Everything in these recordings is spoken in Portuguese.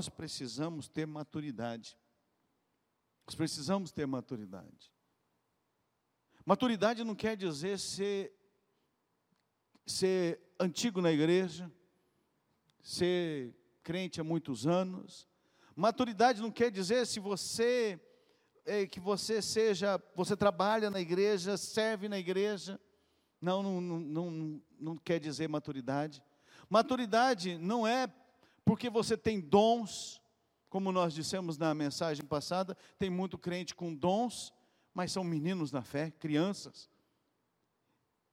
nós precisamos ter maturidade. Nós precisamos ter maturidade. Maturidade não quer dizer ser, ser antigo na igreja, ser crente há muitos anos. Maturidade não quer dizer se você é, que você seja, você trabalha na igreja, serve na igreja. Não, não, não, não, não quer dizer maturidade. Maturidade não é porque você tem dons, como nós dissemos na mensagem passada, tem muito crente com dons, mas são meninos na fé, crianças.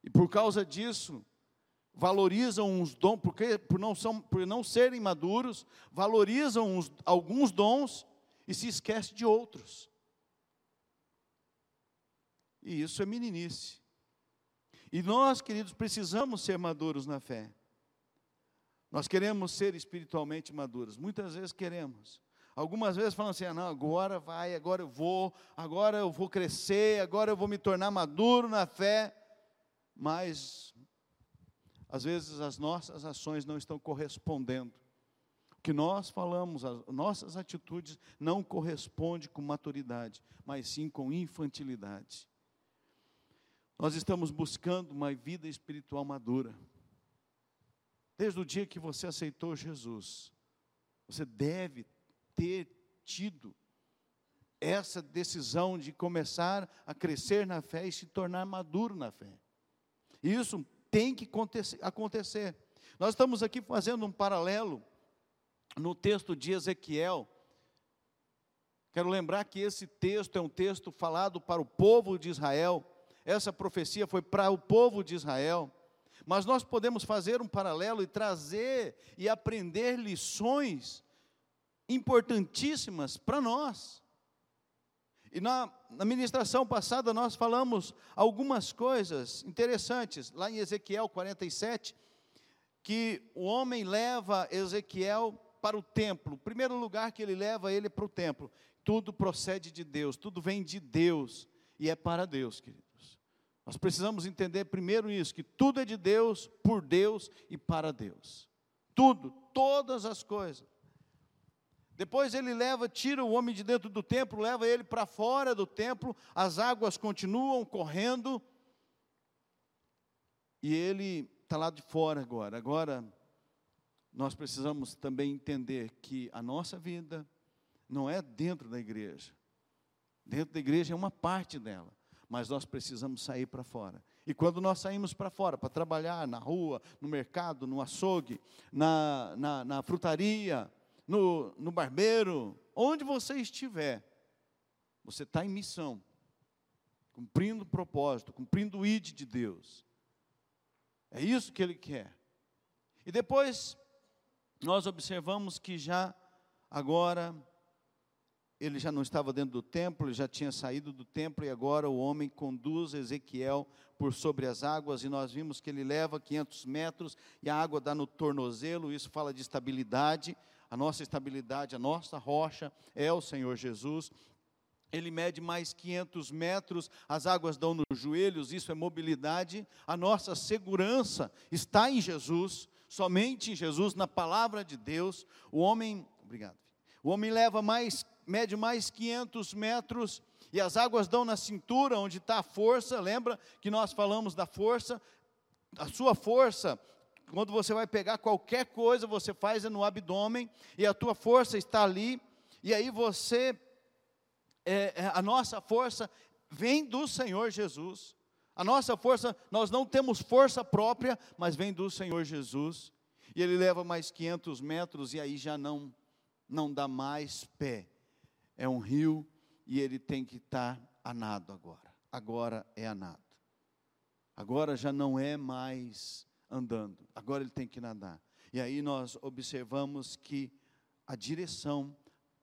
E por causa disso, valorizam os dons, porque por não, são, por não serem maduros, valorizam alguns dons e se esquece de outros. E isso é meninice. E nós, queridos, precisamos ser maduros na fé. Nós queremos ser espiritualmente maduros. Muitas vezes queremos. Algumas vezes falam assim: ah, não, agora vai, agora eu vou, agora eu vou crescer, agora eu vou me tornar maduro na fé. Mas, às vezes, as nossas ações não estão correspondendo. O que nós falamos, as nossas atitudes não correspondem com maturidade, mas sim com infantilidade. Nós estamos buscando uma vida espiritual madura. Desde o dia que você aceitou Jesus, você deve ter tido essa decisão de começar a crescer na fé e se tornar maduro na fé. Isso tem que acontecer. Nós estamos aqui fazendo um paralelo no texto de Ezequiel. Quero lembrar que esse texto é um texto falado para o povo de Israel. Essa profecia foi para o povo de Israel. Mas nós podemos fazer um paralelo e trazer e aprender lições importantíssimas para nós. E na, na ministração passada nós falamos algumas coisas interessantes, lá em Ezequiel 47, que o homem leva Ezequiel para o templo. O primeiro lugar que ele leva ele para o templo. Tudo procede de Deus, tudo vem de Deus e é para Deus, querido. Nós precisamos entender primeiro isso, que tudo é de Deus, por Deus e para Deus. Tudo, todas as coisas. Depois ele leva, tira o homem de dentro do templo, leva ele para fora do templo, as águas continuam correndo, e ele está lá de fora agora. Agora, nós precisamos também entender que a nossa vida não é dentro da igreja. Dentro da igreja é uma parte dela mas nós precisamos sair para fora. E quando nós saímos para fora, para trabalhar na rua, no mercado, no açougue, na, na, na frutaria, no, no barbeiro, onde você estiver, você está em missão, cumprindo o propósito, cumprindo o id de Deus. É isso que Ele quer. E depois, nós observamos que já agora ele já não estava dentro do templo, ele já tinha saído do templo e agora o homem conduz Ezequiel por sobre as águas e nós vimos que ele leva 500 metros e a água dá no tornozelo, isso fala de estabilidade, a nossa estabilidade, a nossa rocha é o Senhor Jesus. Ele mede mais 500 metros, as águas dão nos joelhos, isso é mobilidade. A nossa segurança está em Jesus, somente em Jesus, na palavra de Deus. O homem, obrigado. O homem leva mais mede mais 500 metros, e as águas dão na cintura, onde está a força, lembra que nós falamos da força? A sua força, quando você vai pegar qualquer coisa, você faz é no abdômen, e a tua força está ali, e aí você, é, é, a nossa força vem do Senhor Jesus. A nossa força, nós não temos força própria, mas vem do Senhor Jesus. E ele leva mais 500 metros e aí já não não dá mais pé é um rio e ele tem que estar a nado agora. Agora é a nado. Agora já não é mais andando, agora ele tem que nadar. E aí nós observamos que a direção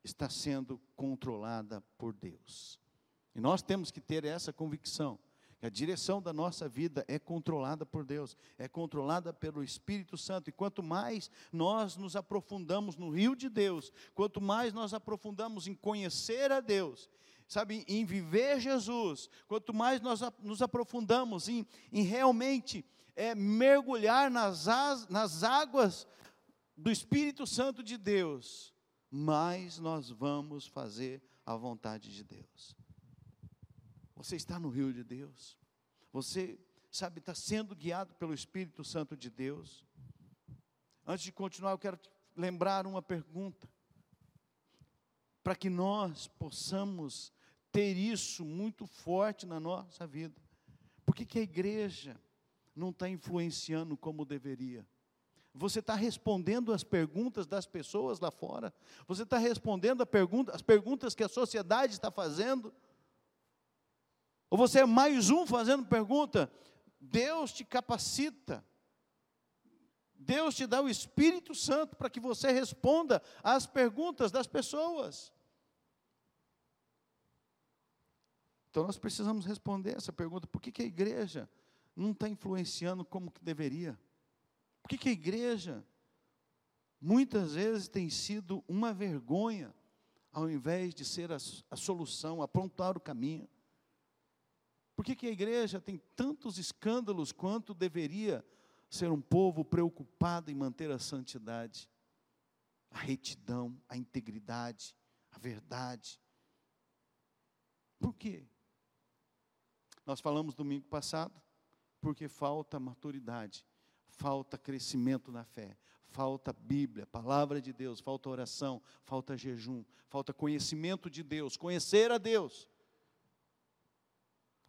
está sendo controlada por Deus. E nós temos que ter essa convicção. A direção da nossa vida é controlada por Deus, é controlada pelo Espírito Santo. E quanto mais nós nos aprofundamos no rio de Deus, quanto mais nós aprofundamos em conhecer a Deus, sabe, em viver Jesus, quanto mais nós nos aprofundamos em, em realmente é, mergulhar nas, as, nas águas do Espírito Santo de Deus, mais nós vamos fazer a vontade de Deus. Você está no rio de Deus. Você, sabe, está sendo guiado pelo Espírito Santo de Deus. Antes de continuar, eu quero lembrar uma pergunta. Para que nós possamos ter isso muito forte na nossa vida. Por que, que a igreja não está influenciando como deveria? Você está respondendo as perguntas das pessoas lá fora? Você está respondendo pergunta, as perguntas que a sociedade está fazendo? Ou você é mais um fazendo pergunta? Deus te capacita. Deus te dá o Espírito Santo para que você responda às perguntas das pessoas. Então nós precisamos responder essa pergunta: por que, que a igreja não está influenciando como que deveria? Por que, que a igreja muitas vezes tem sido uma vergonha, ao invés de ser a, a solução, aprontar o caminho? Por que, que a igreja tem tantos escândalos quanto deveria ser um povo preocupado em manter a santidade, a retidão, a integridade, a verdade? Por quê? Nós falamos domingo passado, porque falta maturidade, falta crescimento na fé, falta Bíblia, palavra de Deus, falta oração, falta jejum, falta conhecimento de Deus, conhecer a Deus.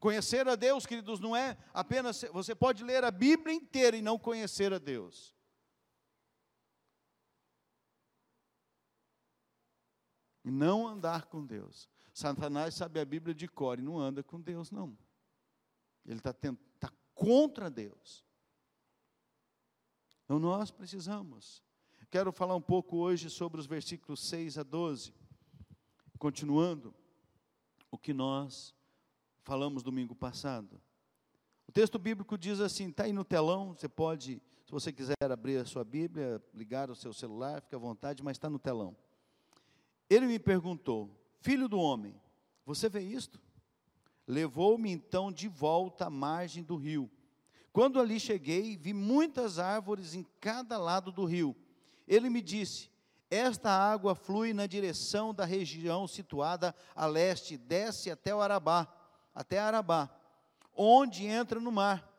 Conhecer a Deus, queridos, não é apenas você pode ler a Bíblia inteira e não conhecer a Deus. E não andar com Deus. Satanás sabe a Bíblia de cor e não anda com Deus, não. Ele está tá contra Deus. Então nós precisamos. Quero falar um pouco hoje sobre os versículos 6 a 12. Continuando o que nós falamos domingo passado. O texto bíblico diz assim, está aí no telão, você pode, se você quiser abrir a sua Bíblia, ligar o seu celular, fica à vontade, mas está no telão. Ele me perguntou, filho do homem, você vê isto? Levou-me então de volta à margem do rio. Quando ali cheguei, vi muitas árvores em cada lado do rio. Ele me disse: Esta água flui na direção da região situada a leste, desce até o Arabá, até Arabá, onde entra no mar.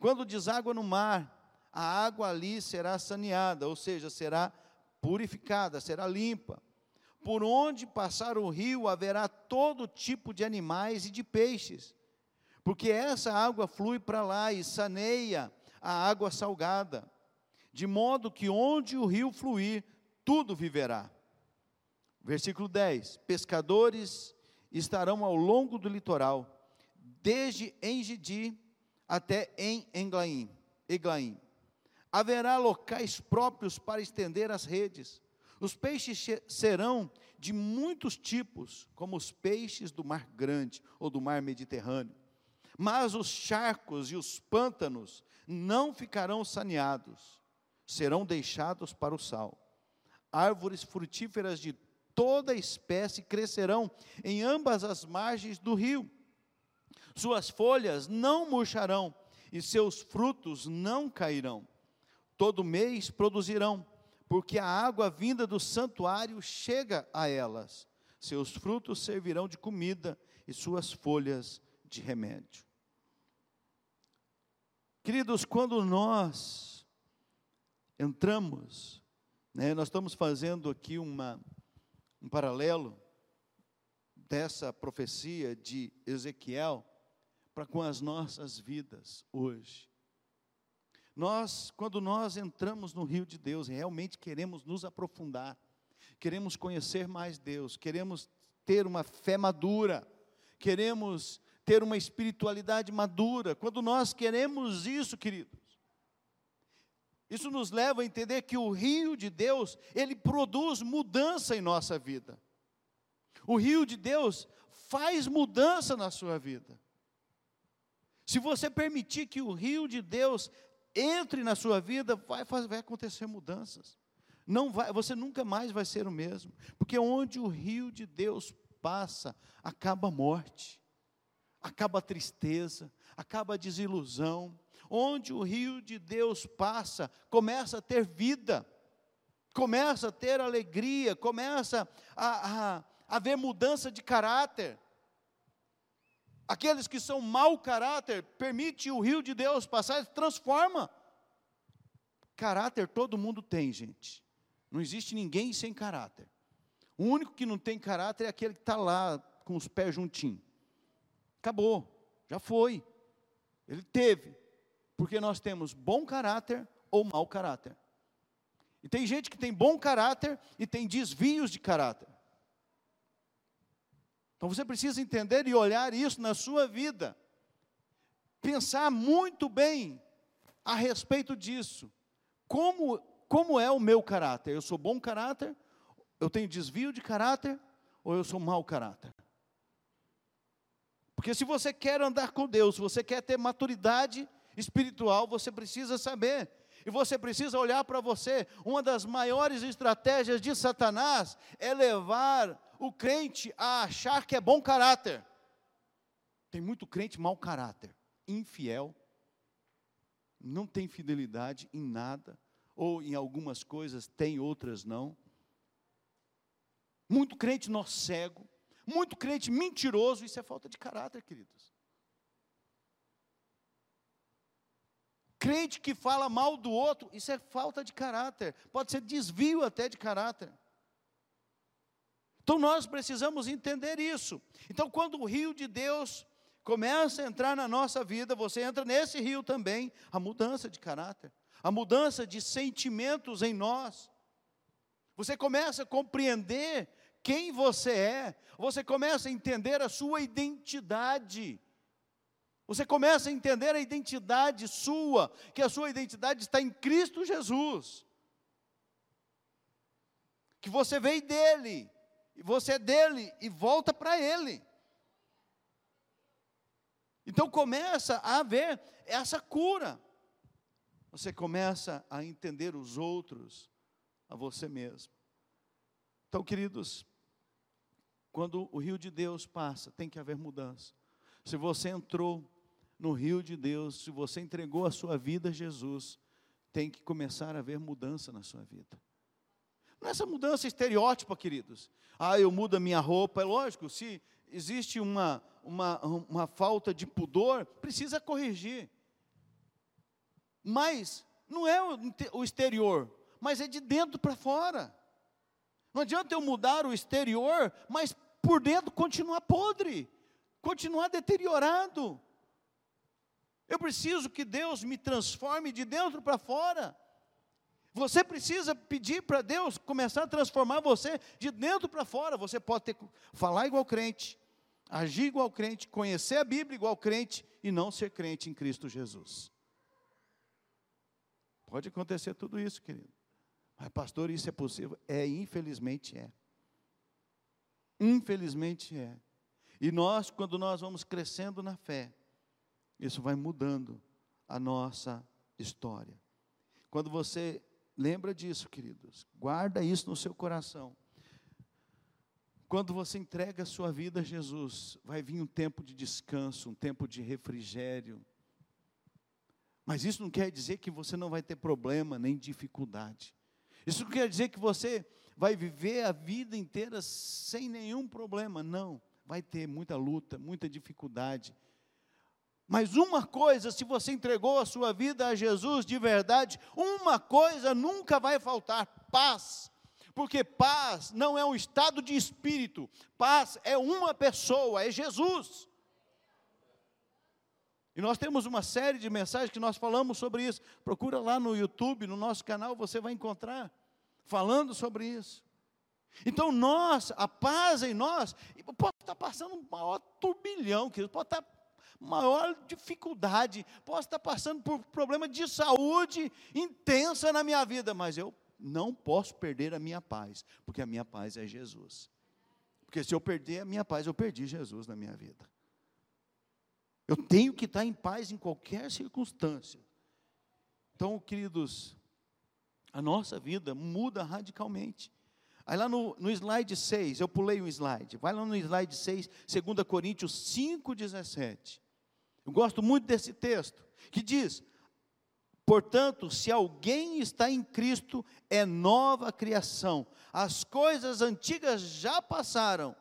Quando deságua no mar, a água ali será saneada, ou seja, será purificada, será limpa por onde passar o rio haverá todo tipo de animais e de peixes, porque essa água flui para lá e saneia a água salgada, de modo que onde o rio fluir, tudo viverá. Versículo 10: Pescadores estarão ao longo do litoral, desde Engedi até em Englaim, Eglaim. Haverá locais próprios para estender as redes os peixes serão de muitos tipos, como os peixes do mar grande ou do mar Mediterrâneo. Mas os charcos e os pântanos não ficarão saneados, serão deixados para o sal. Árvores frutíferas de toda espécie crescerão em ambas as margens do rio. Suas folhas não murcharão e seus frutos não cairão. Todo mês produzirão porque a água vinda do santuário chega a elas. Seus frutos servirão de comida e suas folhas de remédio. Queridos, quando nós entramos, né, nós estamos fazendo aqui uma, um paralelo dessa profecia de Ezequiel para com as nossas vidas hoje. Nós, quando nós entramos no rio de Deus, realmente queremos nos aprofundar, queremos conhecer mais Deus, queremos ter uma fé madura, queremos ter uma espiritualidade madura. Quando nós queremos isso, queridos, isso nos leva a entender que o rio de Deus, ele produz mudança em nossa vida. O rio de Deus faz mudança na sua vida. Se você permitir que o rio de Deus entre na sua vida, vai, vai acontecer mudanças. Não vai, você nunca mais vai ser o mesmo, porque onde o rio de Deus passa, acaba a morte, acaba a tristeza, acaba a desilusão. Onde o rio de Deus passa, começa a ter vida. começa a ter alegria, começa a, a, a ver mudança de caráter. Aqueles que são mau caráter, permite o rio de Deus passar, transforma. Caráter todo mundo tem, gente. Não existe ninguém sem caráter. O único que não tem caráter é aquele que está lá com os pés juntinhos. Acabou, já foi. Ele teve. Porque nós temos bom caráter ou mau caráter. E tem gente que tem bom caráter e tem desvios de caráter. Então você precisa entender e olhar isso na sua vida. Pensar muito bem a respeito disso. Como, como é o meu caráter? Eu sou bom caráter? Eu tenho desvio de caráter? Ou eu sou mau caráter? Porque se você quer andar com Deus, se você quer ter maturidade espiritual, você precisa saber e você precisa olhar para você. Uma das maiores estratégias de Satanás é levar o crente a achar que é bom caráter. Tem muito crente mau caráter, infiel, não tem fidelidade em nada, ou em algumas coisas tem, outras não. Muito crente nó cego, muito crente mentiroso, isso é falta de caráter, queridos. Crente que fala mal do outro, isso é falta de caráter, pode ser desvio até de caráter. Então nós precisamos entender isso. Então, quando o rio de Deus começa a entrar na nossa vida, você entra nesse rio também, a mudança de caráter, a mudança de sentimentos em nós. Você começa a compreender quem você é, você começa a entender a sua identidade. Você começa a entender a identidade sua, que a sua identidade está em Cristo Jesus. Que você veio dele, e você é dele e volta para ele. Então começa a haver essa cura. Você começa a entender os outros, a você mesmo. Então, queridos, quando o rio de Deus passa, tem que haver mudança. Se você entrou no rio de Deus, se você entregou a sua vida a Jesus, tem que começar a haver mudança na sua vida. Não é essa mudança estereótipa, queridos. Ah, eu mudo a minha roupa, é lógico, se existe uma, uma, uma falta de pudor, precisa corrigir. Mas não é o exterior, mas é de dentro para fora. Não adianta eu mudar o exterior, mas por dentro continuar podre, continuar deteriorado. Eu preciso que Deus me transforme de dentro para fora. Você precisa pedir para Deus começar a transformar você de dentro para fora. Você pode ter, falar igual crente, agir igual crente, conhecer a Bíblia igual crente e não ser crente em Cristo Jesus. Pode acontecer tudo isso, querido. Mas, pastor, isso é possível? É, infelizmente é. Infelizmente é. E nós, quando nós vamos crescendo na fé, isso vai mudando a nossa história. Quando você lembra disso, queridos, guarda isso no seu coração. Quando você entrega a sua vida a Jesus, vai vir um tempo de descanso, um tempo de refrigério. Mas isso não quer dizer que você não vai ter problema nem dificuldade. Isso não quer dizer que você vai viver a vida inteira sem nenhum problema. Não, vai ter muita luta, muita dificuldade mas uma coisa, se você entregou a sua vida a Jesus de verdade, uma coisa nunca vai faltar: paz. Porque paz não é um estado de espírito, paz é uma pessoa, é Jesus. E nós temos uma série de mensagens que nós falamos sobre isso. Procura lá no YouTube, no nosso canal, você vai encontrar falando sobre isso. Então nós, a paz em nós, pode estar passando um maior turbilhão, pode estar maior dificuldade, posso estar passando por problema de saúde intensa na minha vida, mas eu não posso perder a minha paz, porque a minha paz é Jesus. Porque se eu perder a minha paz, eu perdi Jesus na minha vida. Eu tenho que estar em paz em qualquer circunstância. Então, queridos, a nossa vida muda radicalmente. Aí lá no, no slide 6, eu pulei um slide, vai lá no slide 6, 2 Coríntios 5, 17. Eu gosto muito desse texto, que diz: Portanto, se alguém está em Cristo, é nova criação. As coisas antigas já passaram,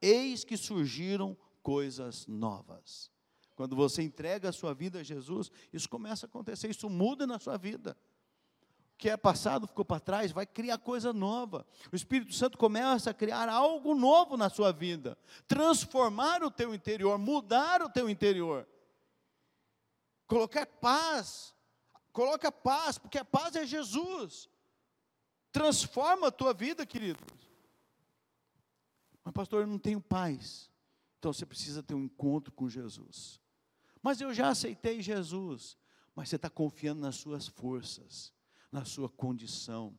eis que surgiram coisas novas. Quando você entrega a sua vida a Jesus, isso começa a acontecer, isso muda na sua vida. O que é passado ficou para trás, vai criar coisa nova. O Espírito Santo começa a criar algo novo na sua vida, transformar o teu interior, mudar o teu interior. Colocar paz, coloca paz, porque a paz é Jesus. Transforma a tua vida, querido. Mas, pastor, eu não tenho paz. Então você precisa ter um encontro com Jesus. Mas eu já aceitei Jesus. Mas você está confiando nas suas forças, na sua condição,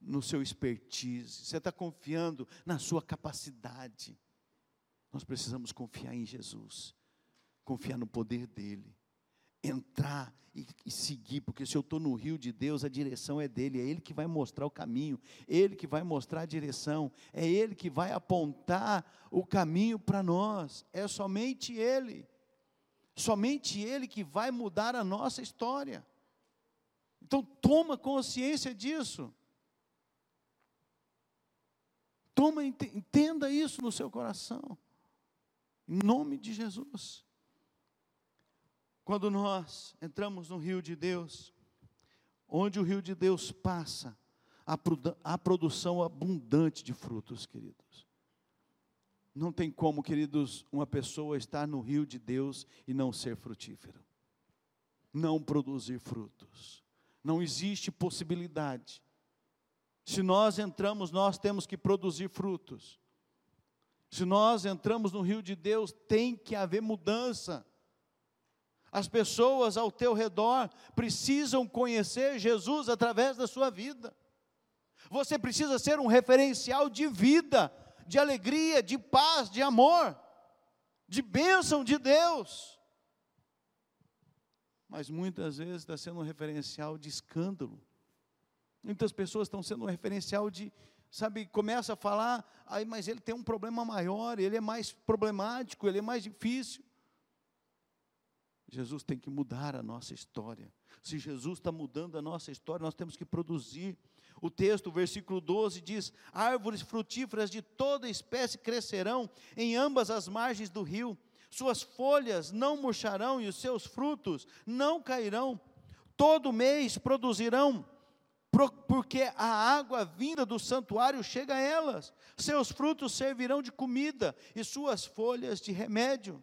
no seu expertise. Você está confiando na sua capacidade. Nós precisamos confiar em Jesus, confiar no poder dEle entrar e, e, seguir, porque se eu estou no rio de Deus, a direção é dele, é ele que vai mostrar o caminho, ele que vai mostrar a direção, é ele que vai apontar o caminho para nós, é somente ele, somente ele que vai mudar a nossa história. Então, toma consciência disso. Toma, entenda isso no seu coração. Em nome de Jesus. Quando nós entramos no rio de Deus, onde o rio de Deus passa, a produção abundante de frutos, queridos. Não tem como, queridos, uma pessoa estar no rio de Deus e não ser frutífero, não produzir frutos. Não existe possibilidade. Se nós entramos, nós temos que produzir frutos. Se nós entramos no rio de Deus, tem que haver mudança. As pessoas ao teu redor precisam conhecer Jesus através da sua vida. Você precisa ser um referencial de vida, de alegria, de paz, de amor, de bênção de Deus. Mas muitas vezes está sendo um referencial de escândalo. Muitas pessoas estão sendo um referencial de, sabe, começa a falar, aí, mas ele tem um problema maior, ele é mais problemático, ele é mais difícil. Jesus tem que mudar a nossa história. Se Jesus está mudando a nossa história, nós temos que produzir. O texto, versículo 12 diz: Árvores frutíferas de toda espécie crescerão em ambas as margens do rio, suas folhas não murcharão e os seus frutos não cairão. Todo mês produzirão, porque a água vinda do santuário chega a elas. Seus frutos servirão de comida e suas folhas de remédio.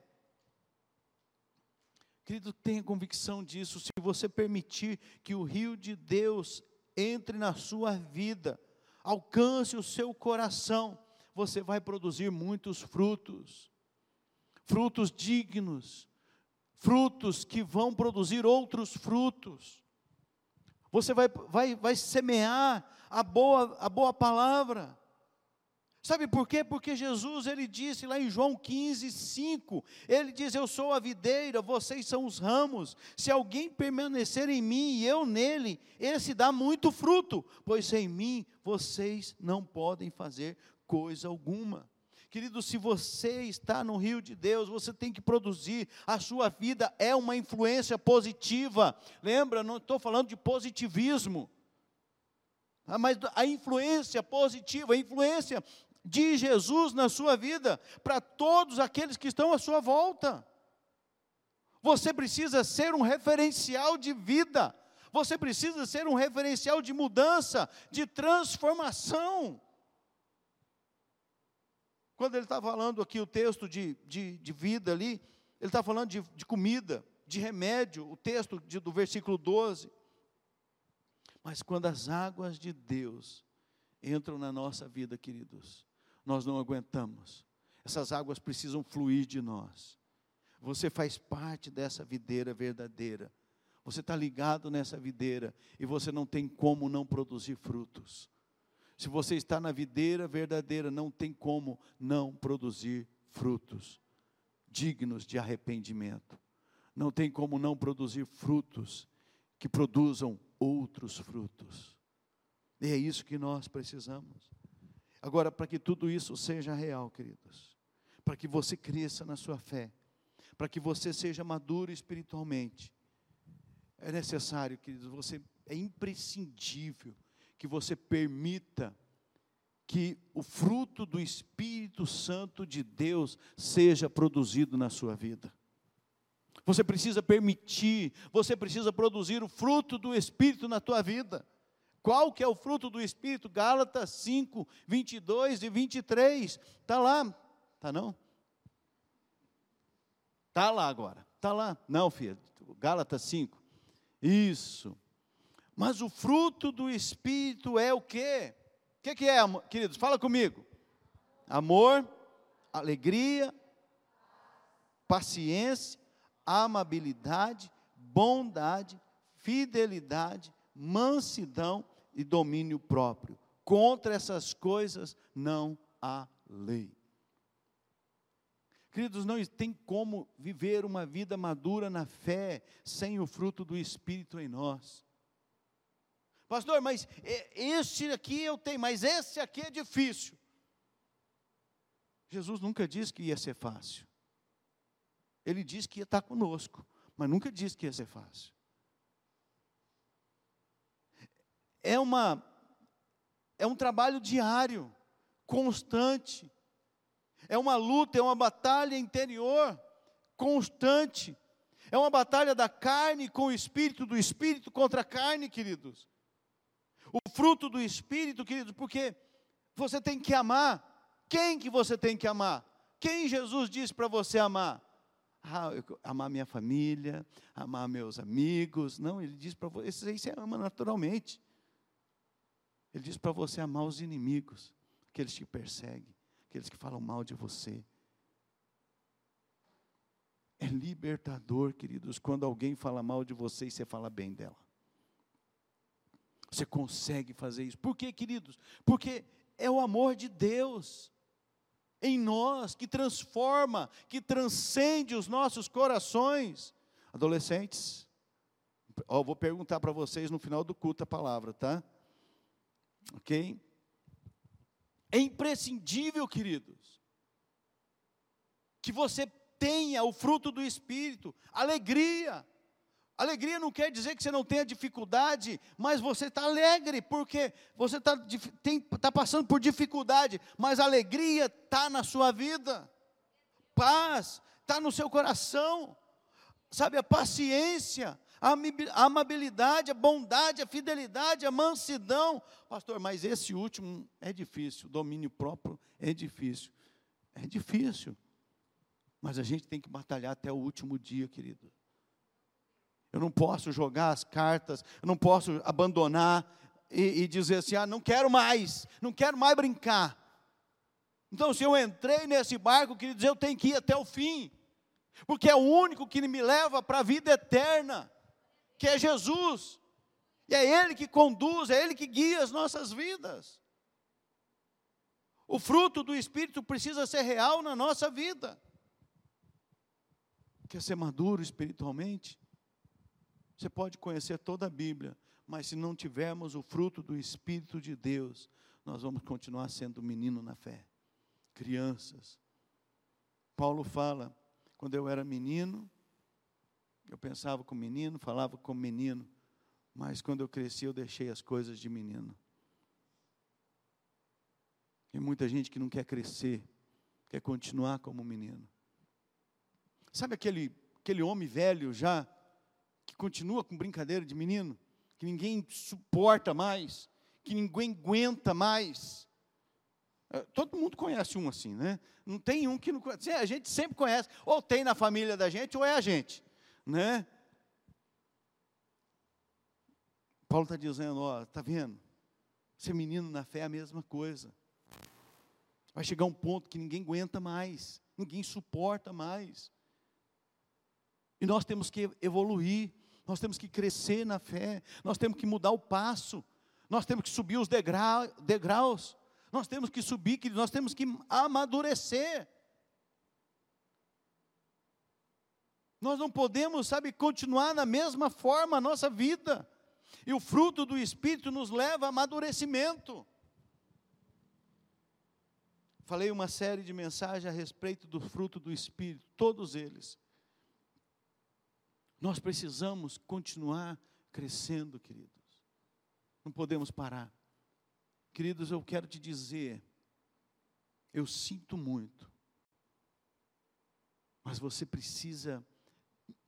Querido, tenha convicção disso. Se você permitir que o rio de Deus entre na sua vida, alcance o seu coração, você vai produzir muitos frutos, frutos dignos, frutos que vão produzir outros frutos. Você vai, vai, vai semear a boa, a boa palavra. Sabe por quê? Porque Jesus, ele disse lá em João 15, 5, ele diz: Eu sou a videira, vocês são os ramos. Se alguém permanecer em mim e eu nele, esse dá muito fruto, pois sem mim vocês não podem fazer coisa alguma. Querido, se você está no rio de Deus, você tem que produzir, a sua vida é uma influência positiva. Lembra, não estou falando de positivismo. Ah, mas a influência positiva, a influência de Jesus na sua vida para todos aqueles que estão à sua volta. Você precisa ser um referencial de vida. Você precisa ser um referencial de mudança, de transformação. Quando ele está falando aqui o texto de, de, de vida ali, ele está falando de, de, comida, de remédio, o texto de, do versículo 12. Mas quando as águas de Deus entram na nossa vida, queridos, nós não aguentamos. Essas águas precisam fluir de nós. Você faz parte dessa videira verdadeira. Você está ligado nessa videira e você não tem como não produzir frutos. Se você está na videira verdadeira, não tem como não produzir frutos dignos de arrependimento. Não tem como não produzir frutos que produzam outros frutos. E é isso que nós precisamos. Agora, para que tudo isso seja real, queridos, para que você cresça na sua fé, para que você seja maduro espiritualmente, É necessário, queridos, você é imprescindível que você permita que o fruto do Espírito Santo de Deus seja produzido na sua vida. Você precisa permitir, você precisa produzir o fruto do Espírito na tua vida. Qual que é o fruto do Espírito? Gálatas 5, 22 e 23. Está lá. Está não? Está lá agora. Está lá. Não, filho. Gálatas 5. Isso. Mas o fruto do Espírito é o quê? O que, que é, queridos? Fala comigo. Amor, alegria, paciência, amabilidade, bondade, fidelidade, mansidão e domínio próprio. Contra essas coisas não há lei. Queridos, não tem como viver uma vida madura na fé sem o fruto do Espírito em nós. Pastor, mas este aqui eu tenho, mas esse aqui é difícil. Jesus nunca disse que ia ser fácil. Ele disse que ia estar conosco, mas nunca disse que ia ser fácil. É uma é um trabalho diário, constante. É uma luta, é uma batalha interior constante. É uma batalha da carne com o espírito, do espírito contra a carne, queridos. O fruto do espírito, queridos, porque você tem que amar. Quem que você tem que amar? Quem Jesus disse para você amar? Ah, amar minha família, amar meus amigos. Não, ele diz para você, isso aí você ama naturalmente. Ele diz para você amar os inimigos, aqueles que perseguem aqueles que falam mal de você. É libertador, queridos, quando alguém fala mal de você e você fala bem dela. Você consegue fazer isso. Por quê, queridos? Porque é o amor de Deus em nós que transforma, que transcende os nossos corações. Adolescentes, ó, vou perguntar para vocês no final do culto a palavra, tá? Ok? É imprescindível, queridos, que você tenha o fruto do Espírito, alegria. Alegria não quer dizer que você não tenha dificuldade, mas você está alegre, porque você está tá passando por dificuldade, mas alegria está na sua vida, paz está no seu coração, sabe, a paciência, a amabilidade, a bondade, a fidelidade, a mansidão. Pastor, mas esse último é difícil, domínio próprio é difícil. É difícil. Mas a gente tem que batalhar até o último dia, querido. Eu não posso jogar as cartas, eu não posso abandonar e, e dizer assim: ah, não quero mais, não quero mais brincar. Então, se eu entrei nesse barco, queridos, eu tenho que ir até o fim, porque é o único que me leva para a vida eterna que é Jesus. E é Ele que conduz, é Ele que guia as nossas vidas. O fruto do Espírito precisa ser real na nossa vida. Quer ser maduro espiritualmente? Você pode conhecer toda a Bíblia, mas se não tivermos o fruto do Espírito de Deus, nós vamos continuar sendo menino na fé, crianças. Paulo fala: quando eu era menino, eu pensava com menino, falava como menino, mas quando eu cresci eu deixei as coisas de menino. Tem muita gente que não quer crescer, quer continuar como menino. Sabe aquele, aquele homem velho já, que continua com brincadeira de menino, que ninguém suporta mais, que ninguém aguenta mais. É, todo mundo conhece um assim, né? Não tem um que não conhece. A gente sempre conhece, ou tem na família da gente, ou é a gente né? Paulo está dizendo, ó, está vendo? Ser menino na fé é a mesma coisa. Vai chegar um ponto que ninguém aguenta mais, ninguém suporta mais. E nós temos que evoluir, nós temos que crescer na fé, nós temos que mudar o passo, nós temos que subir os degraus, nós temos que subir, nós temos que amadurecer. Nós não podemos, sabe, continuar na mesma forma a nossa vida. E o fruto do Espírito nos leva a amadurecimento. Falei uma série de mensagens a respeito do fruto do Espírito, todos eles. Nós precisamos continuar crescendo, queridos. Não podemos parar. Queridos, eu quero te dizer, eu sinto muito, mas você precisa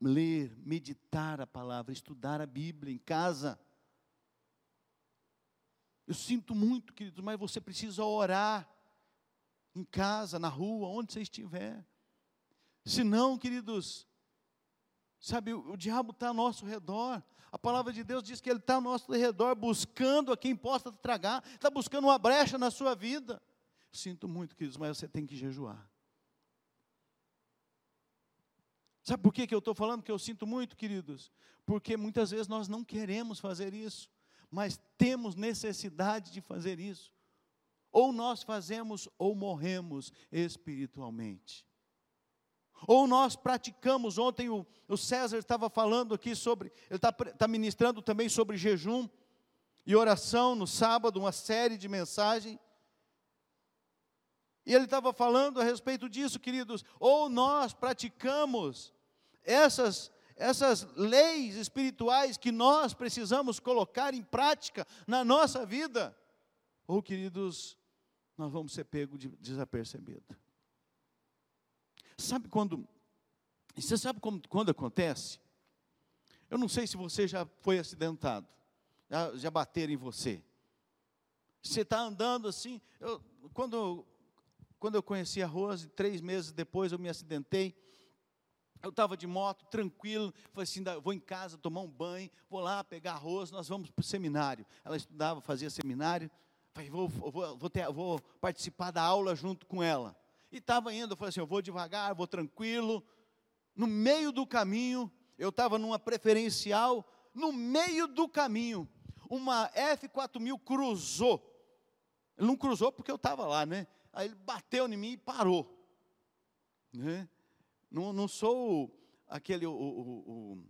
ler, meditar a palavra, estudar a Bíblia em casa. Eu sinto muito, queridos, mas você precisa orar em casa, na rua, onde você estiver. Senão, queridos, sabe, o, o diabo está ao nosso redor. A palavra de Deus diz que ele está ao nosso redor, buscando a quem possa tragar, está buscando uma brecha na sua vida. Sinto muito, queridos, mas você tem que jejuar. Sabe por que, que eu estou falando que eu sinto muito, queridos? Porque muitas vezes nós não queremos fazer isso, mas temos necessidade de fazer isso. Ou nós fazemos ou morremos espiritualmente. Ou nós praticamos, ontem o, o César estava falando aqui sobre, ele está tá ministrando também sobre jejum e oração no sábado, uma série de mensagens. E ele estava falando a respeito disso, queridos. Ou nós praticamos essas, essas leis espirituais que nós precisamos colocar em prática na nossa vida, ou, queridos, nós vamos ser pegos de desapercebido. Sabe quando. Você sabe como, quando acontece? Eu não sei se você já foi acidentado, já, já bateram em você. Você está andando assim. Eu, quando, quando eu conheci a Rose, três meses depois eu me acidentei. Eu estava de moto, tranquilo, falei assim, vou em casa tomar um banho, vou lá pegar arroz, nós vamos para o seminário. Ela estudava, fazia seminário, falei, vou, vou, vou, ter, vou participar da aula junto com ela. E estava indo, eu falei assim, eu vou devagar, vou tranquilo. No meio do caminho, eu estava numa preferencial, no meio do caminho, uma F4000 cruzou. Ele não cruzou porque eu estava lá, né? Aí ele bateu em mim e parou. Né? Não, não sou aquele, o, o, o,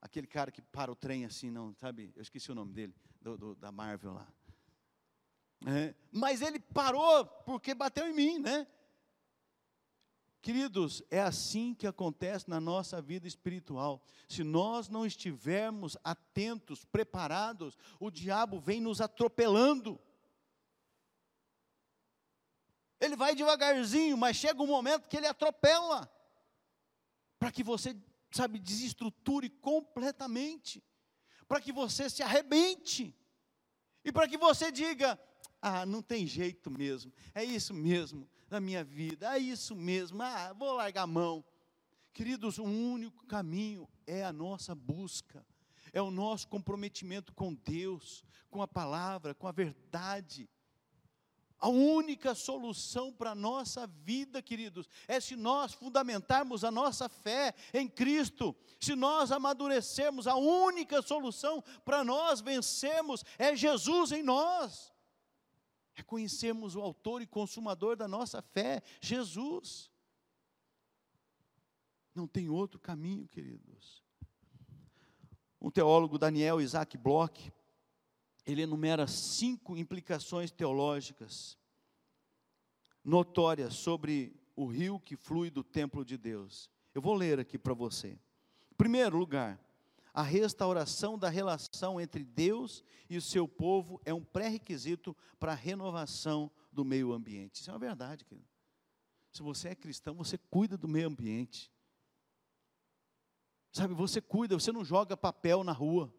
aquele cara que para o trem assim, não, sabe? Eu esqueci o nome dele, do, do, da Marvel lá. É, mas ele parou porque bateu em mim, né? Queridos, é assim que acontece na nossa vida espiritual. Se nós não estivermos atentos, preparados, o diabo vem nos atropelando. Ele vai devagarzinho, mas chega um momento que ele atropela para que você, sabe, desestruture completamente, para que você se arrebente, e para que você diga: ah, não tem jeito mesmo, é isso mesmo na minha vida, é isso mesmo, ah, vou largar a mão. Queridos, o único caminho é a nossa busca, é o nosso comprometimento com Deus, com a palavra, com a verdade. A única solução para a nossa vida, queridos, é se nós fundamentarmos a nossa fé em Cristo, se nós amadurecermos, a única solução para nós vencermos é Jesus em nós, é conhecermos o Autor e Consumador da nossa fé, Jesus. Não tem outro caminho, queridos. Um teólogo, Daniel Isaac Bloch, ele enumera cinco implicações teológicas notórias sobre o rio que flui do templo de Deus. Eu vou ler aqui para você. Primeiro lugar, a restauração da relação entre Deus e o seu povo é um pré-requisito para a renovação do meio ambiente. Isso é uma verdade, querido. Se você é cristão, você cuida do meio ambiente. Sabe, você cuida, você não joga papel na rua.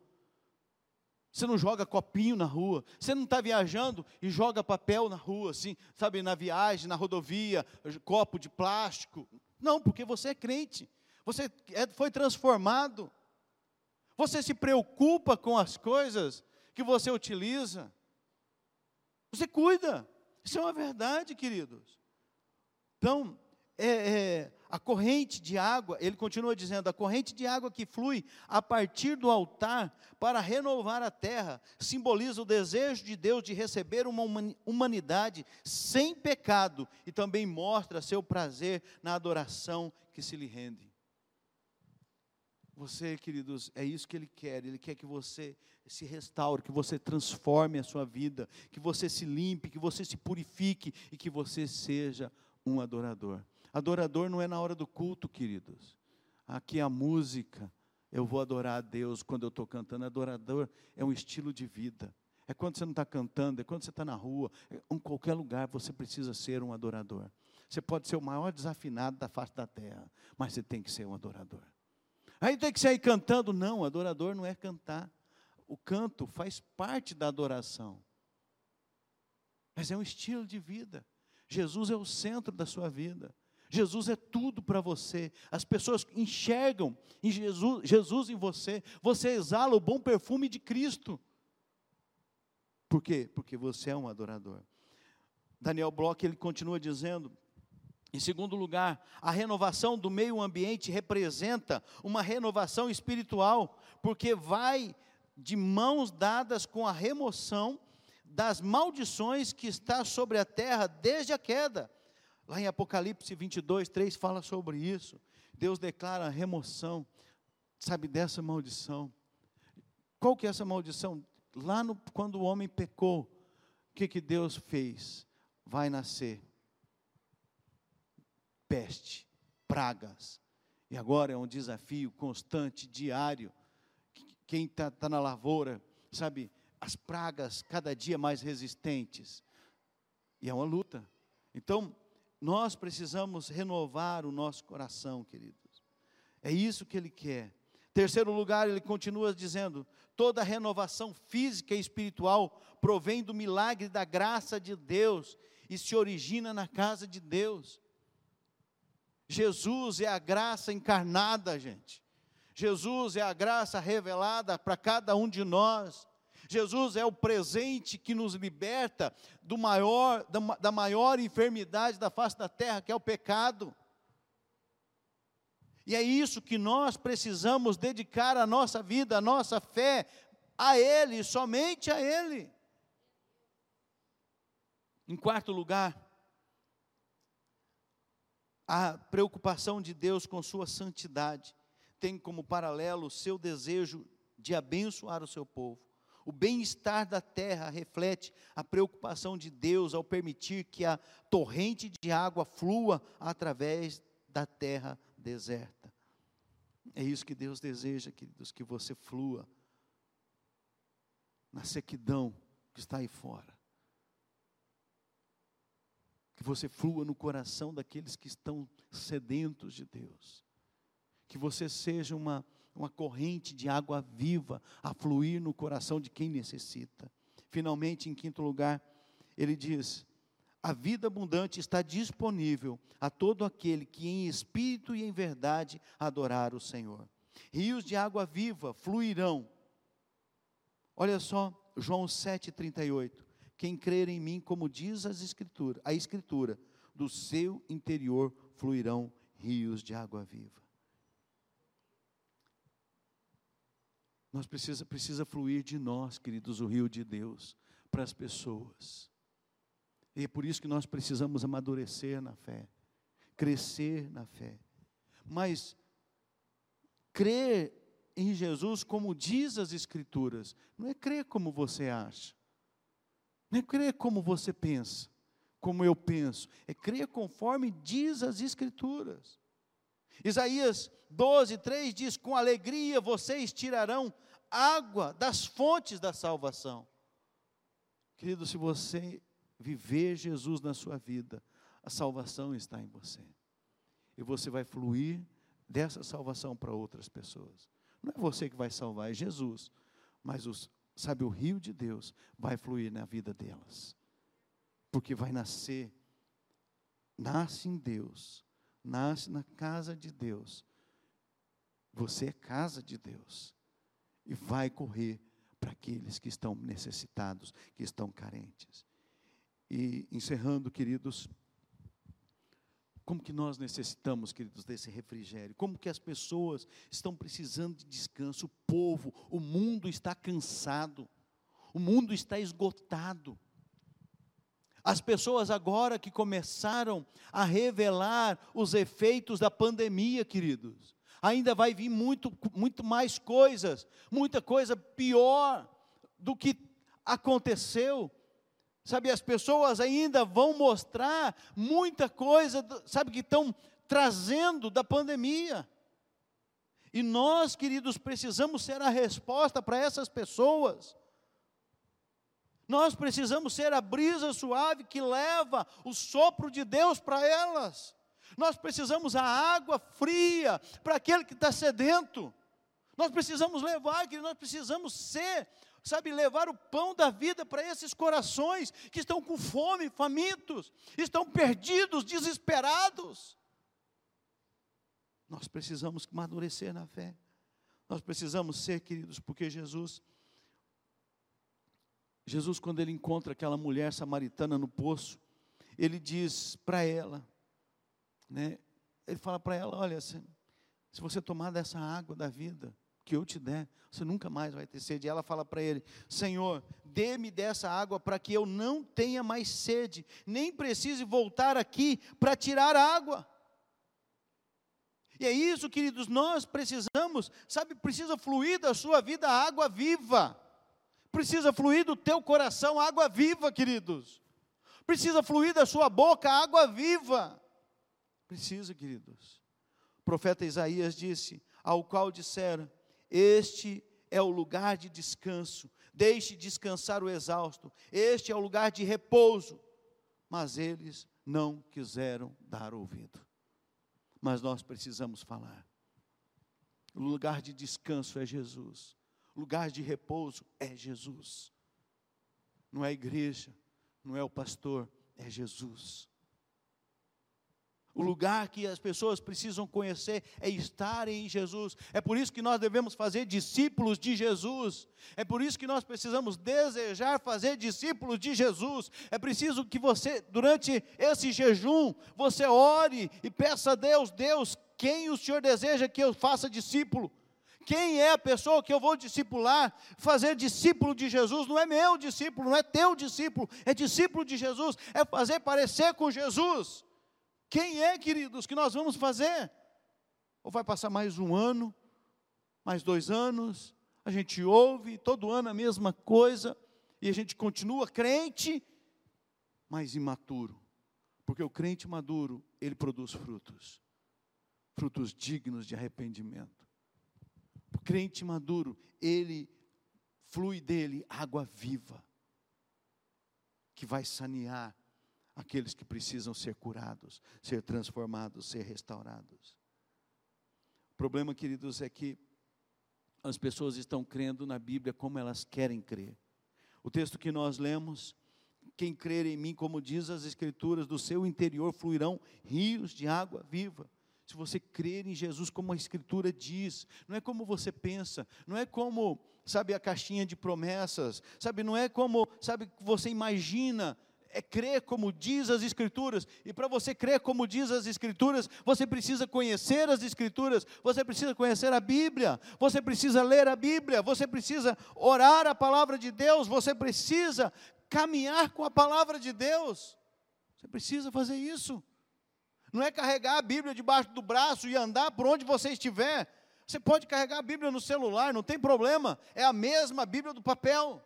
Você não joga copinho na rua. Você não está viajando e joga papel na rua, assim, sabe, na viagem, na rodovia, copo de plástico. Não, porque você é crente. Você é, foi transformado. Você se preocupa com as coisas que você utiliza. Você cuida. Isso é uma verdade, queridos. Então, é, é, a corrente de água, ele continua dizendo, a corrente de água que flui a partir do altar para renovar a terra, simboliza o desejo de Deus de receber uma humanidade sem pecado e também mostra seu prazer na adoração que se lhe rende. Você, queridos, é isso que Ele quer. Ele quer que você se restaure, que você transforme a sua vida, que você se limpe, que você se purifique e que você seja um adorador. Adorador não é na hora do culto, queridos. Aqui a música eu vou adorar a Deus quando eu estou cantando. Adorador é um estilo de vida. É quando você não está cantando, é quando você está na rua, é em qualquer lugar você precisa ser um adorador. Você pode ser o maior desafinado da face da terra, mas você tem que ser um adorador. Aí tem que sair cantando. Não, adorador não é cantar. O canto faz parte da adoração. Mas é um estilo de vida. Jesus é o centro da sua vida. Jesus é tudo para você. As pessoas enxergam em Jesus, Jesus em você. Você exala o bom perfume de Cristo. Por quê? Porque você é um adorador. Daniel Bloch ele continua dizendo em segundo lugar, a renovação do meio ambiente representa uma renovação espiritual, porque vai de mãos dadas com a remoção das maldições que está sobre a terra desde a queda. Lá em Apocalipse 22, 3 fala sobre isso. Deus declara a remoção, sabe, dessa maldição. Qual que é essa maldição? Lá no, quando o homem pecou, o que, que Deus fez? Vai nascer peste, pragas. E agora é um desafio constante, diário. Quem está tá na lavoura, sabe, as pragas cada dia mais resistentes. E é uma luta. Então, nós precisamos renovar o nosso coração, queridos. É isso que ele quer. Terceiro lugar, ele continua dizendo: toda renovação física e espiritual provém do milagre da graça de Deus e se origina na casa de Deus. Jesus é a graça encarnada, gente. Jesus é a graça revelada para cada um de nós. Jesus é o presente que nos liberta do maior, da, da maior enfermidade da face da terra, que é o pecado. E é isso que nós precisamos dedicar a nossa vida, a nossa fé a Ele, somente a Ele. Em quarto lugar, a preocupação de Deus com sua santidade tem como paralelo o seu desejo de abençoar o seu povo. O bem-estar da terra reflete a preocupação de Deus ao permitir que a torrente de água flua através da terra deserta. É isso que Deus deseja, queridos, que você flua na sequidão que está aí fora que você flua no coração daqueles que estão sedentos de Deus, que você seja uma, uma corrente de água viva a fluir no coração de quem necessita. Finalmente, em quinto lugar, ele diz: a vida abundante está disponível a todo aquele que em espírito e em verdade adorar o Senhor. Rios de água viva fluirão. Olha só, João 7,38. Quem crer em mim, como diz as escritura, a Escritura, do seu interior fluirão rios de água viva. Nós precisa, precisa fluir de nós, queridos, o rio de Deus, para as pessoas. E é por isso que nós precisamos amadurecer na fé, crescer na fé. Mas crer em Jesus, como diz as Escrituras, não é crer como você acha. Não é crer como você pensa, como eu penso, é crer conforme diz as Escrituras. Isaías 12, 3 diz: Com alegria vocês tirarão água das fontes da salvação. Querido, se você viver Jesus na sua vida, a salvação está em você. E você vai fluir dessa salvação para outras pessoas. Não é você que vai salvar, é Jesus. Mas os, sabe, o rio de Deus vai fluir na vida delas. Porque vai nascer, nasce em Deus, nasce na casa de Deus. Você é casa de Deus. E vai correr para aqueles que estão necessitados, que estão carentes. E encerrando, queridos, como que nós necessitamos, queridos, desse refrigério? Como que as pessoas estão precisando de descanso? O povo, o mundo está cansado. O mundo está esgotado. As pessoas agora que começaram a revelar os efeitos da pandemia, queridos, ainda vai vir muito, muito mais coisas, muita coisa pior do que aconteceu. Sabe, as pessoas ainda vão mostrar muita coisa, sabe, que estão trazendo da pandemia. E nós, queridos, precisamos ser a resposta para essas pessoas. Nós precisamos ser a brisa suave que leva o sopro de Deus para elas. Nós precisamos a água fria para aquele que está sedento. Nós precisamos levar, que nós precisamos ser, sabe, levar o pão da vida para esses corações que estão com fome, famintos, estão perdidos, desesperados. Nós precisamos amadurecer na fé. Nós precisamos ser, queridos, porque Jesus Jesus, quando ele encontra aquela mulher samaritana no poço, ele diz para ela, né, ele fala para ela: Olha, se, se você tomar dessa água da vida que eu te der, você nunca mais vai ter sede. E ela fala para ele: Senhor, dê-me dessa água para que eu não tenha mais sede, nem precise voltar aqui para tirar água. E é isso, queridos, nós precisamos, sabe, precisa fluir da sua vida água viva. Precisa fluir do teu coração água viva, queridos. Precisa fluir da sua boca água viva. Precisa, queridos. O profeta Isaías disse: Ao qual disseram: Este é o lugar de descanso, deixe descansar o exausto, este é o lugar de repouso. Mas eles não quiseram dar ouvido. Mas nós precisamos falar. O lugar de descanso é Jesus lugar de repouso é Jesus. Não é a igreja, não é o pastor, é Jesus. O lugar que as pessoas precisam conhecer é estar em Jesus. É por isso que nós devemos fazer discípulos de Jesus. É por isso que nós precisamos desejar fazer discípulos de Jesus. É preciso que você, durante esse jejum, você ore e peça a Deus: Deus, quem o Senhor deseja que eu faça discípulo? Quem é a pessoa que eu vou discipular? Fazer discípulo de Jesus não é meu discípulo, não é teu discípulo, é discípulo de Jesus, é fazer parecer com Jesus. Quem é, queridos, que nós vamos fazer? Ou vai passar mais um ano, mais dois anos, a gente ouve todo ano a mesma coisa, e a gente continua crente, mas imaturo. Porque o crente maduro, ele produz frutos, frutos dignos de arrependimento. O crente maduro, ele flui dele água viva, que vai sanear aqueles que precisam ser curados, ser transformados, ser restaurados. O problema, queridos, é que as pessoas estão crendo na Bíblia como elas querem crer. O texto que nós lemos, quem crer em mim, como diz as Escrituras, do seu interior fluirão rios de água viva se você crer em Jesus como a Escritura diz, não é como você pensa, não é como, sabe, a caixinha de promessas, sabe, não é como, sabe, você imagina, é crer como diz as Escrituras, e para você crer como diz as Escrituras, você precisa conhecer as Escrituras, você precisa conhecer a Bíblia, você precisa ler a Bíblia, você precisa orar a palavra de Deus, você precisa caminhar com a palavra de Deus, você precisa fazer isso. Não é carregar a Bíblia debaixo do braço e andar por onde você estiver. Você pode carregar a Bíblia no celular, não tem problema. É a mesma Bíblia do papel.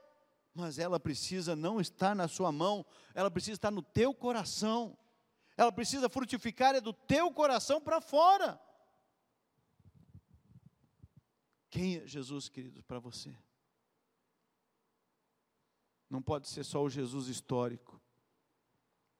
Mas ela precisa não estar na sua mão, ela precisa estar no teu coração. Ela precisa frutificar é do teu coração para fora. Quem é Jesus, queridos, para você? Não pode ser só o Jesus histórico.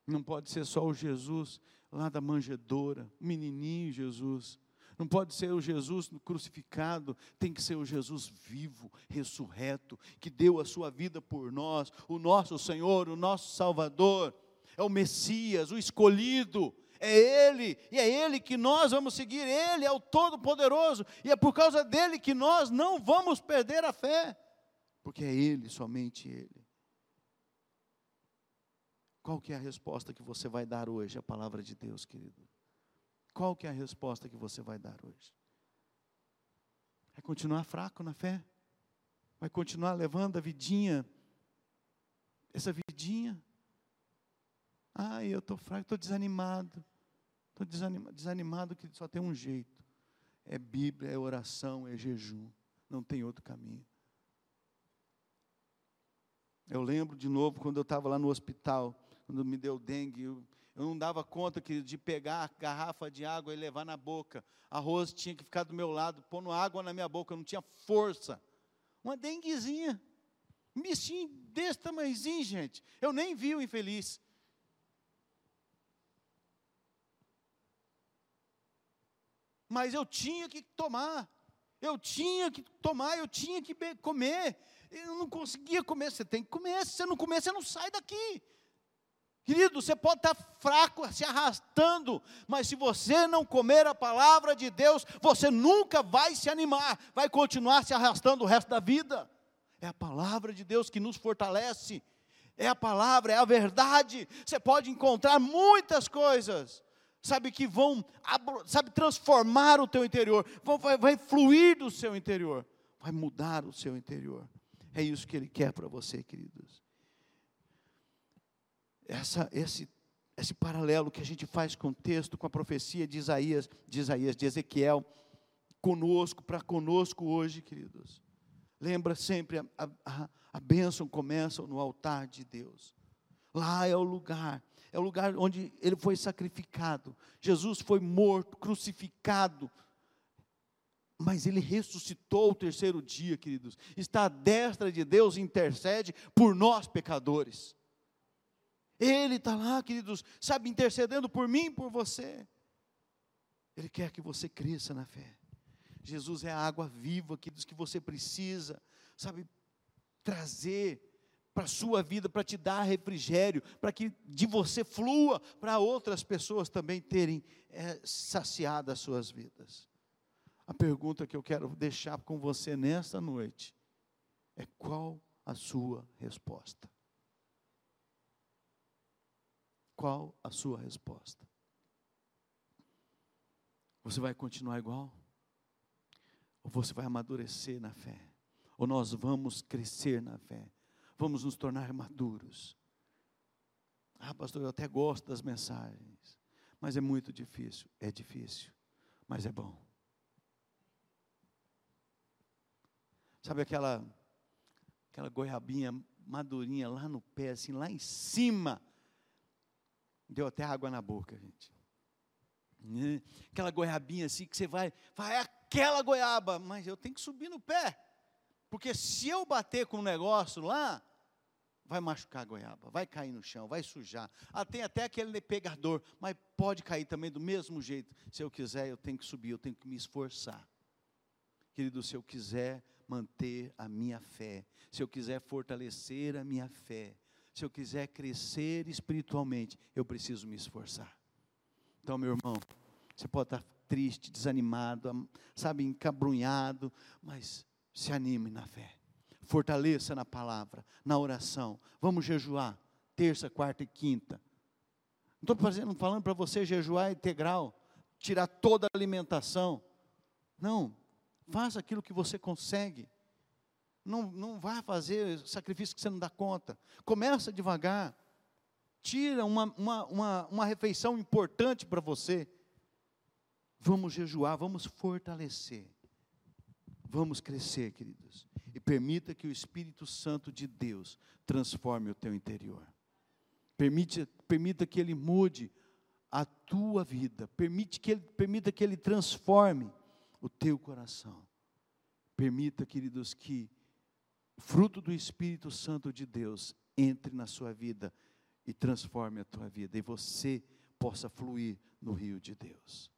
Não pode ser só o Jesus lá da manjedoura, o menininho Jesus. Não pode ser o Jesus crucificado, tem que ser o Jesus vivo, ressurreto, que deu a sua vida por nós, o nosso Senhor, o nosso Salvador, é o Messias, o escolhido, é Ele, e é Ele que nós vamos seguir, Ele é o Todo-Poderoso, e é por causa dele que nós não vamos perder a fé, porque é Ele, somente Ele. Qual que é a resposta que você vai dar hoje à palavra de Deus, querido? Qual que é a resposta que você vai dar hoje? Vai continuar fraco na fé? Vai continuar levando a vidinha, essa vidinha? Ai, eu estou fraco, estou desanimado. Estou desanimado, desanimado que só tem um jeito. É Bíblia, é oração, é jejum. Não tem outro caminho. Eu lembro de novo quando eu estava lá no hospital quando me deu dengue, eu, Eu não dava conta, querido, de pegar a garrafa de água e levar na boca. A Rose tinha que ficar do meu lado, pondo água na minha boca, eu não tinha força. Uma denguezinha. Um bichinho desse tamanhozinho, gente. Eu nem vi o infeliz. Mas eu tinha que tomar. Eu tinha que tomar, eu tinha que comer. Eu não conseguia comer. Você tem que comer. Se você não comer, você não sai daqui. Querido, você pode estar fraco, se arrastando, mas se você não comer a palavra de Deus, você nunca vai se animar, vai continuar se arrastando o resto da vida. É a palavra de Deus que nos fortalece, é a palavra, é a verdade. Você pode encontrar muitas coisas, sabe, que vão, sabe, transformar o teu interior, vai, vai fluir do seu interior, vai mudar o seu interior. É isso que Ele quer para você, queridos essa, esse, esse paralelo que a gente faz com o texto, com a profecia de Isaías, de Isaías, de Ezequiel, conosco, para conosco hoje, queridos. Lembra sempre, a, a, a bênção começa no altar de Deus. Lá é o lugar, é o lugar onde ele foi sacrificado. Jesus foi morto, crucificado, mas ele ressuscitou o terceiro dia, queridos. Está à destra de Deus e intercede por nós pecadores. Ele está lá, queridos, sabe, intercedendo por mim e por você. Ele quer que você cresça na fé. Jesus é a água viva, queridos, que você precisa, sabe, trazer para a sua vida, para te dar refrigério, para que de você flua para outras pessoas também terem é, saciado as suas vidas. A pergunta que eu quero deixar com você nesta noite é: qual a sua resposta? Qual a sua resposta? Você vai continuar igual? Ou você vai amadurecer na fé? Ou nós vamos crescer na fé? Vamos nos tornar maduros? Ah, pastor, eu até gosto das mensagens, mas é muito difícil. É difícil, mas é bom. Sabe aquela aquela goiabinha madurinha lá no pé, assim, lá em cima, Deu até água na boca, gente. Né? Aquela goiabinha assim que você vai, vai aquela goiaba, mas eu tenho que subir no pé. Porque se eu bater com um negócio lá, vai machucar a goiaba, vai cair no chão, vai sujar. Ah, tem até aquele pegador, mas pode cair também do mesmo jeito. Se eu quiser, eu tenho que subir, eu tenho que me esforçar. Querido, se eu quiser manter a minha fé, se eu quiser fortalecer a minha fé, se eu quiser crescer espiritualmente, eu preciso me esforçar. Então, meu irmão, você pode estar triste, desanimado, sabe, encabrunhado, mas se anime na fé. Fortaleça na palavra, na oração. Vamos jejuar, terça, quarta e quinta. Não estou falando para você jejuar integral, tirar toda a alimentação. Não, faça aquilo que você consegue. Não, não vá fazer sacrifício que você não dá conta. Começa devagar. Tira uma, uma, uma, uma refeição importante para você. Vamos jejuar, vamos fortalecer. Vamos crescer, queridos. E permita que o Espírito Santo de Deus transforme o teu interior. Permite, permita que Ele mude a tua vida. Permite que ele, permita que Ele transforme o teu coração. Permita, queridos, que fruto do Espírito Santo de Deus entre na sua vida e transforme a tua vida e você possa fluir no rio de Deus.